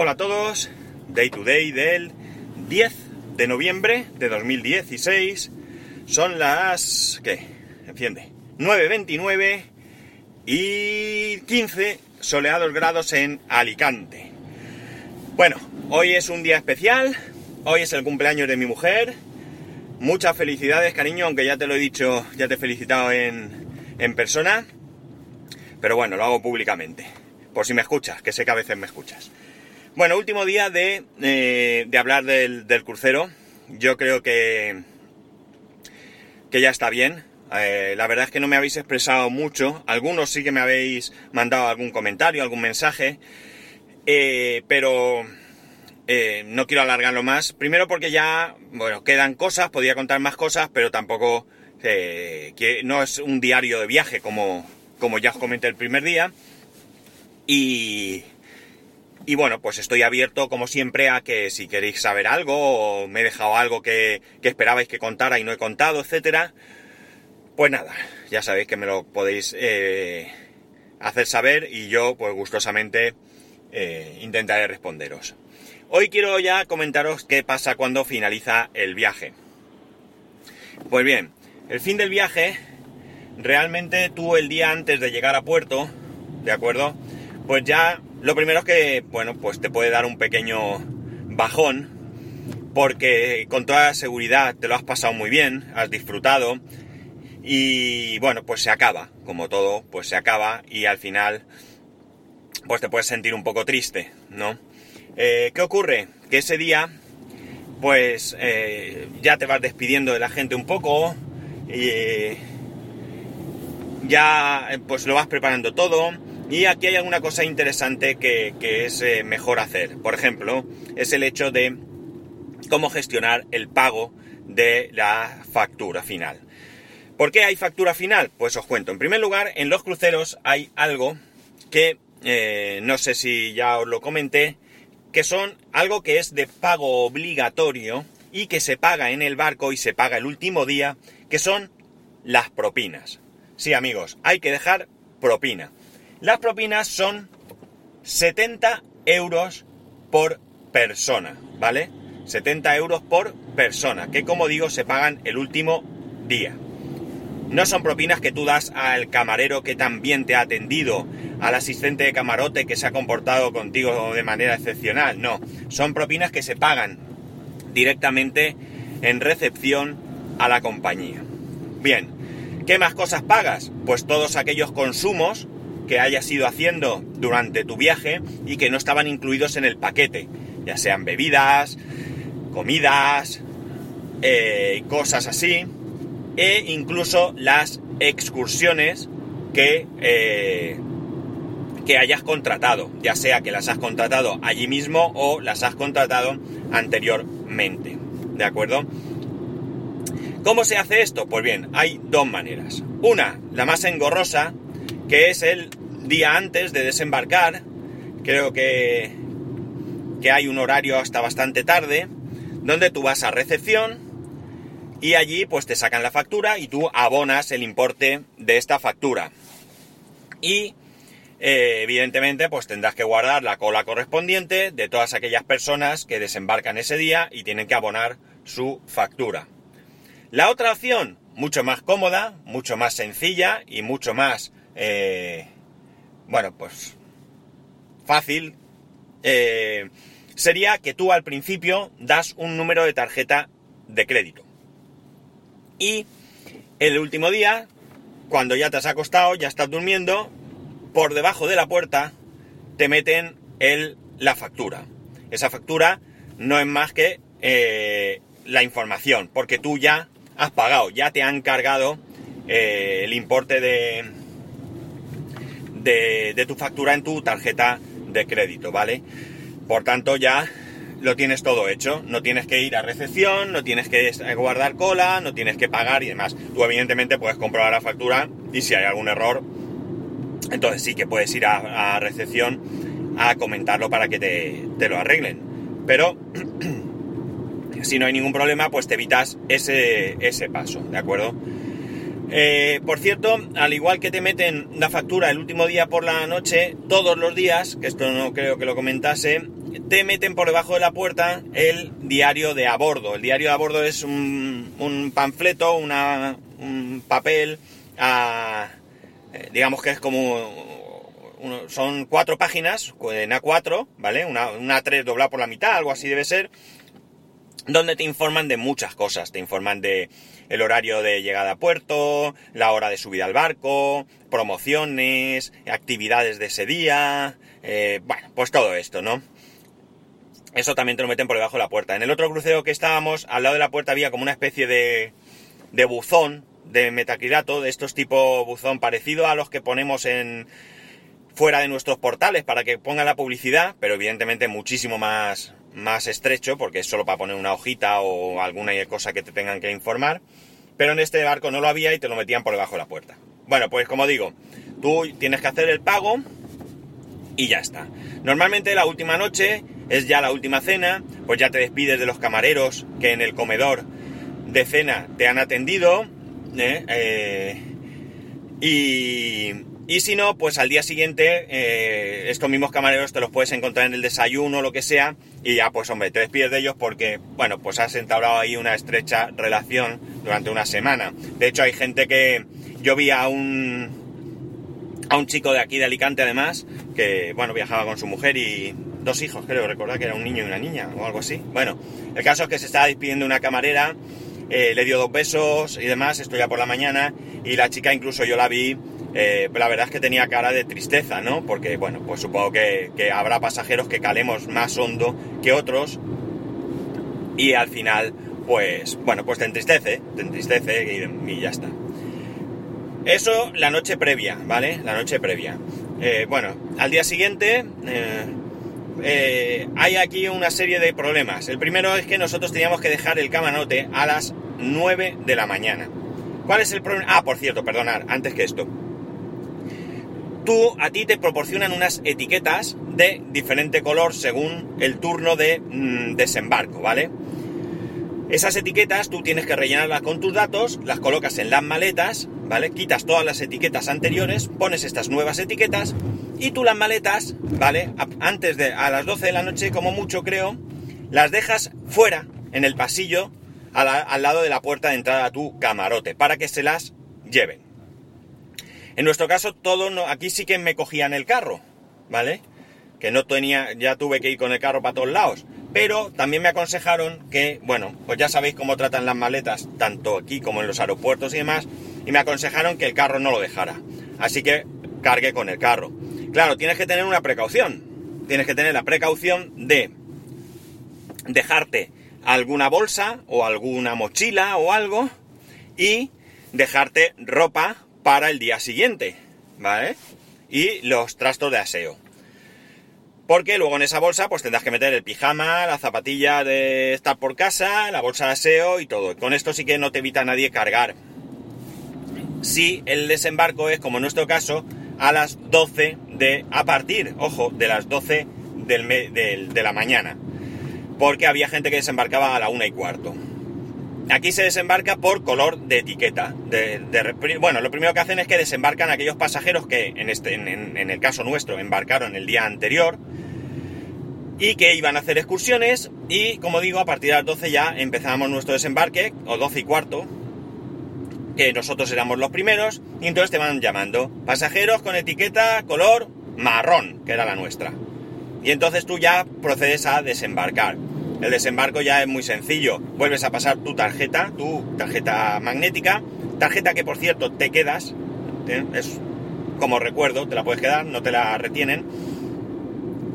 Hola a todos, Day to Day del 10 de noviembre de 2016. Son las... ¿qué? Enciende. 9.29 y 15 soleados grados en Alicante. Bueno, hoy es un día especial, hoy es el cumpleaños de mi mujer. Muchas felicidades, cariño, aunque ya te lo he dicho, ya te he felicitado en, en persona. Pero bueno, lo hago públicamente. Por si me escuchas, que sé que a veces me escuchas. Bueno, último día de, eh, de hablar del, del, crucero. Yo creo que, que ya está bien. Eh, la verdad es que no me habéis expresado mucho. Algunos sí que me habéis mandado algún comentario, algún mensaje. Eh, pero no quiero alargarlo más. Primero porque ya, bueno, quedan cosas, podía contar más cosas, pero tampoco que no es un diario de viaje como, como ya os comenté el primer día. Y, y bueno, pues estoy abierto como siempre a que si queréis saber algo o me he dejado algo que, esperabais que contara y no he contado, etcétera, pues nada, ya sabéis que me lo podéis eh, hacer saber y yo pues gustosamente eh, intentaré responderos. Hoy quiero ya comentaros qué pasa cuando finaliza el viaje. Pues bien, el fin del viaje, realmente tú el día antes de llegar a puerto, ¿de acuerdo? Pues ya lo primero es que, bueno, pues te puede dar un pequeño bajón, porque con toda seguridad te lo has pasado muy bien, has disfrutado, y bueno, pues se acaba, como todo, pues se acaba, y al final, pues te puedes sentir un poco triste, ¿no? Eh, ¿Qué ocurre? Que ese día, pues eh, ya te vas despidiendo de la gente un poco, y eh, ya pues lo vas preparando todo, y aquí hay alguna cosa interesante que, que es eh, mejor hacer. Por ejemplo, es el hecho de cómo gestionar el pago de la factura final. ¿Por qué hay factura final? Pues os cuento. En primer lugar, en los cruceros hay algo que eh, no sé si ya os lo comenté, que son algo que es de pago obligatorio y que se paga en el barco y se paga el último día, que son las propinas. Sí, amigos, hay que dejar propina. Las propinas son 70 euros por persona, ¿vale? 70 euros por persona, que como digo se pagan el último día. No son propinas que tú das al camarero que también te ha atendido, al asistente de camarote que se ha comportado contigo de manera excepcional, no. Son propinas que se pagan directamente en recepción a la compañía. Bien, ¿qué más cosas pagas? Pues todos aquellos consumos que hayas ido haciendo durante tu viaje y que no estaban incluidos en el paquete, ya sean bebidas, comidas, eh, cosas así, e incluso las excursiones que, eh, que hayas contratado, ya sea que las has contratado allí mismo o las has contratado anteriormente, ¿de acuerdo? ¿Cómo se hace esto? Pues bien, hay dos maneras. Una, la más engorrosa, que es el día antes de desembarcar. Creo que, que hay un horario hasta bastante tarde, donde tú vas a recepción y allí pues te sacan la factura y tú abonas el importe de esta factura. Y eh, evidentemente pues tendrás que guardar la cola correspondiente de todas aquellas personas que desembarcan ese día y tienen que abonar su factura. La otra opción, mucho más cómoda, mucho más sencilla y mucho más, eh, bueno, pues fácil, eh, sería que tú al principio das un número de tarjeta de crédito. Y el último día, cuando ya te has acostado, ya estás durmiendo, por debajo de la puerta te meten el, la factura. Esa factura no es más que eh, la información, porque tú ya has pagado, ya te han cargado eh, el importe de, de, tu factura en tu tarjeta de crédito, ¿vale? Por tanto, ya lo tienes todo hecho. No tienes que ir a recepción, no tienes que guardar cola, no tienes que pagar y demás. Tú evidentemente puedes comprobar la factura y si hay algún error, entonces sí que puedes ir a, a recepción a comentarlo para que te, te, lo arreglen. Pero si no hay ningún problema, pues te evitas ese, ese paso, ¿de acuerdo? Eh, por cierto, al igual que te meten la factura el último día por la noche, todos los días, que esto no creo que lo comentase, te meten por debajo de la puerta el diario de a bordo. El diario de a bordo es un, panfleto, un papel, eh, digamos que es como... son cuatro páginas en A4, ¿vale? Una, una A3 doblada por la mitad, algo así debe ser, donde te informan de muchas cosas. Te informan de el horario de llegada a puerto, la hora de subida al barco, promociones, actividades de ese día, eh, bueno, pues todo esto, ¿no? Eso también te lo meten por debajo de la puerta. En el otro crucero que estábamos, al lado de la puerta había como una especie de, de buzón de metacrilato, de estos tipo buzón parecido a los que ponemos en fuera de nuestros portales para que ponga la publicidad, pero evidentemente muchísimo más, más estrecho, porque es solo para poner una hojita o alguna cosa que te tengan que informar. Pero en este barco no lo había y te lo metían por debajo de la puerta. Bueno, pues como digo, tú tienes que hacer el pago y ya está. Normalmente la última noche es ya la última cena, pues ya te despides de los camareros que en el comedor de cena te han atendido. ¿eh? Eh, y, y si no, pues al día siguiente eh, estos mismos camareros te los puedes encontrar en el desayuno o lo que sea y ya pues hombre, te despides de ellos porque, bueno, pues has entablado ahí una estrecha relación durante una semana. De hecho hay gente que... Yo vi a un... a un chico de aquí de Alicante además, que, bueno, viajaba con su mujer y dos hijos, creo, recordar que era un niño y una niña o algo así. Bueno, el caso es que se estaba despidiendo una camarera, eh, le dio dos besos y demás, esto ya por la mañana, y la chica incluso yo la vi eh, la verdad es que tenía cara de tristeza, ¿no? Porque, bueno, pues supongo que, habrá pasajeros que calemos más hondo que otros y al final, pues, bueno, pues te entristece, te entristece y, ya está. Eso la noche previa, ¿vale? La noche previa. Eh, bueno, al día siguiente eh, hay aquí una serie de problemas. El primero es que nosotros teníamos que dejar el camanote a las 9 de la mañana. ¿Cuál es el problema? Ah, por cierto, perdonar, antes que esto tú, a ti te proporcionan unas etiquetas de diferente color según el turno de mm, desembarco, ¿vale? Esas etiquetas tú tienes que rellenarlas con tus datos, las colocas en las maletas, ¿vale? Quitas todas las etiquetas anteriores, pones estas nuevas etiquetas y tú las maletas, ¿vale? Antes de a las 12 de la noche, como mucho creo, las dejas fuera, en el pasillo, al lado de la puerta de entrada a tu camarote, para que se las lleven. En nuestro caso, todo aquí sí que me cogían el carro, ¿vale? Que no tenía, ya tuve que ir con el carro para todos lados. Pero también me aconsejaron que, bueno, pues ya sabéis cómo tratan las maletas, tanto aquí como en los aeropuertos y demás, y me aconsejaron que el carro no lo dejara. Así que cargué con el carro. Claro, tienes que tener una precaución. Tienes que tener la precaución de dejarte alguna bolsa o alguna mochila o algo y dejarte ropa para el día siguiente, ¿vale? Y los trastos de aseo. Porque luego en esa bolsa pues tendrás que meter el pijama, la zapatilla de estar por casa, la bolsa de aseo y todo. Con esto sí que no te evita nadie cargar. Si el desembarco es, como en nuestro caso, a las 12 de... a partir, ojo, de las 12 del, de la mañana. Porque había gente que desembarcaba a la una y cuarto. Aquí se desembarca por color de etiqueta. Bueno, lo primero que hacen es que desembarcan aquellos pasajeros que, en, este, en, el caso nuestro, embarcaron el día anterior y que iban a hacer excursiones y, como digo, a partir de las 12 ya empezábamos nuestro desembarque, o 12 y cuarto, que nosotros éramos los primeros, y entonces te van llamando pasajeros con etiqueta color marrón, que era la nuestra. Y entonces tú ya procedes a desembarcar. El desembarco ya es muy sencillo. Vuelves a pasar tu tarjeta, tu tarjeta magnética, tarjeta que por cierto te quedas, ¿eh? es como recuerdo, te la puedes quedar, no te la retienen,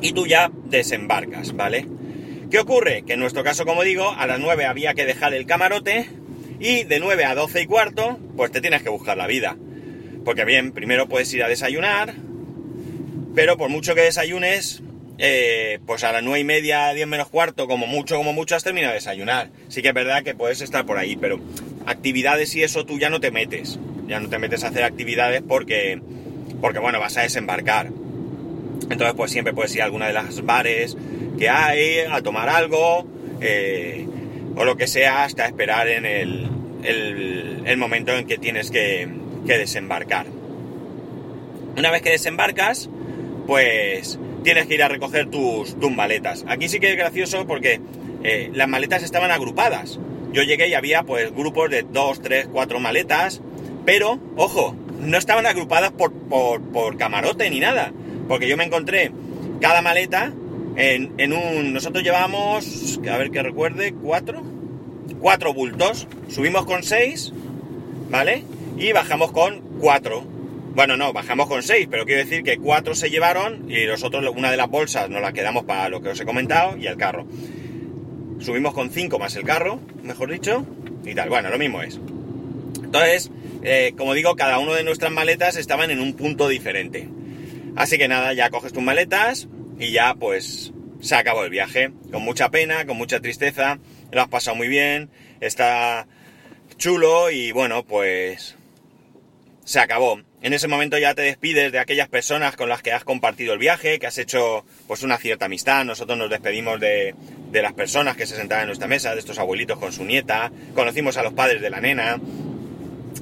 y tú ya desembarcas, ¿vale? ¿Qué ocurre? Que en nuestro caso, como digo, a las 9 había que dejar el camarote y de 9 a 12 y cuarto, pues te tienes que buscar la vida. Porque bien, primero puedes ir a desayunar, pero por mucho que desayunes, eh, pues a las nueve y media, diez menos cuarto, como mucho, como mucho, has terminado de desayunar. Sí que es verdad que puedes estar por ahí, pero actividades y eso tú ya no te metes. Ya no te metes a hacer actividades porque, porque bueno, vas a desembarcar. Entonces, pues siempre puedes ir a alguna de las bares que hay, a tomar algo, eh, o lo que sea, hasta esperar en el, el, momento en que tienes que, que desembarcar. Una vez que desembarcas, pues tienes que ir a recoger tus, tus maletas. Aquí sí que es gracioso porque eh, las maletas estaban agrupadas. Yo llegué y había pues grupos de dos, tres, cuatro maletas, pero, ojo, no estaban agrupadas por, por, camarote ni nada, porque yo me encontré cada maleta en, en, un... Nosotros llevábamos, a ver que recuerde, cuatro, cuatro bultos, subimos con seis, ¿vale? Y bajamos con cuatro. Bueno, no, bajamos con seis, pero quiero decir que cuatro se llevaron y nosotros una de las bolsas nos la quedamos para lo que os he comentado y el carro. Subimos con 5 más el carro, mejor dicho, y tal. Bueno, lo mismo es. Entonces, eh, como digo, cada uno de nuestras maletas estaban en un punto diferente. Así que nada, ya coges tus maletas y ya pues se acabó el viaje. Con mucha pena, con mucha tristeza. Lo has pasado muy bien, está chulo y bueno, pues se acabó. En ese momento ya te despides de aquellas personas con las que has compartido el viaje, que has hecho pues una cierta amistad. Nosotros nos despedimos de, de las personas que se sentaban en nuestra mesa, de estos abuelitos con su nieta. Conocimos a los padres de la nena.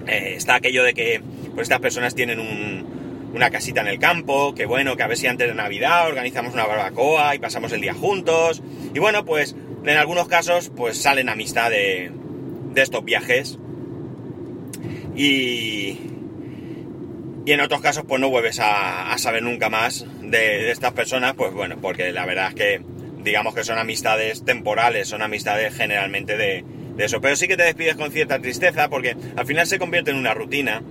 Eh, está aquello de que pues estas personas tienen una casita en el campo, que bueno, que a ver si antes de Navidad organizamos una barbacoa y pasamos el día juntos. Y bueno, pues en algunos casos pues salen amistad de, de estos viajes. Y, y en otros casos, pues no vuelves a, saber nunca más de, estas personas, pues bueno, porque la verdad es que digamos que son amistades temporales, son amistades generalmente de, eso. Pero sí que te despides con cierta tristeza porque al final se convierte en una rutina.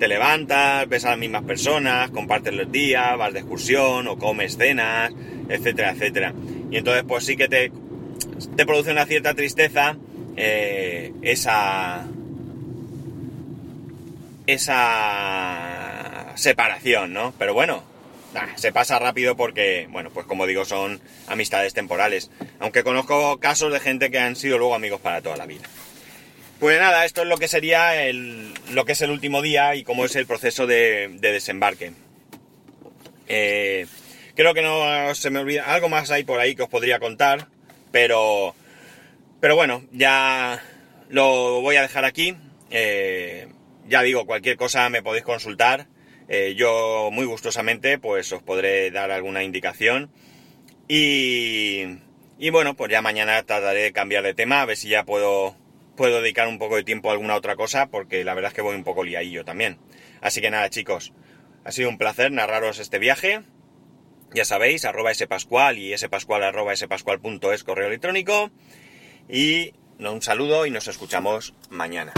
Te levantas, ves a las mismas personas, compartes los días, vas de excursión o comes cenas, etcétera, etcétera. Y entonces pues sí que te, te produce una cierta tristeza eh, esa esa separación, ¿no? Pero bueno, se pasa rápido porque, bueno, pues como digo, son amistades temporales. Aunque conozco casos de gente que han sido luego amigos para toda la vida. Pues nada, esto es lo que sería el, lo que es el último día y cómo es el proceso de, desembarque. Eh, creo que no se me olvida. Algo más hay por ahí que os podría contar. Pero. Pero bueno, ya lo voy a dejar aquí. Eh, ya digo, cualquier cosa me podéis consultar. Eh, yo muy gustosamente pues os podré dar alguna indicación. Y, y bueno, pues ya mañana trataré de cambiar de tema, a ver si ya puedo, puedo dedicar un poco de tiempo a alguna otra cosa, porque la verdad es que voy un poco liadillo también. Así que nada chicos, ha sido un placer narraros este viaje. Ya sabéis, arroba spascual y spascual arroba spascual.es correo electrónico. Y un saludo y nos escuchamos mañana.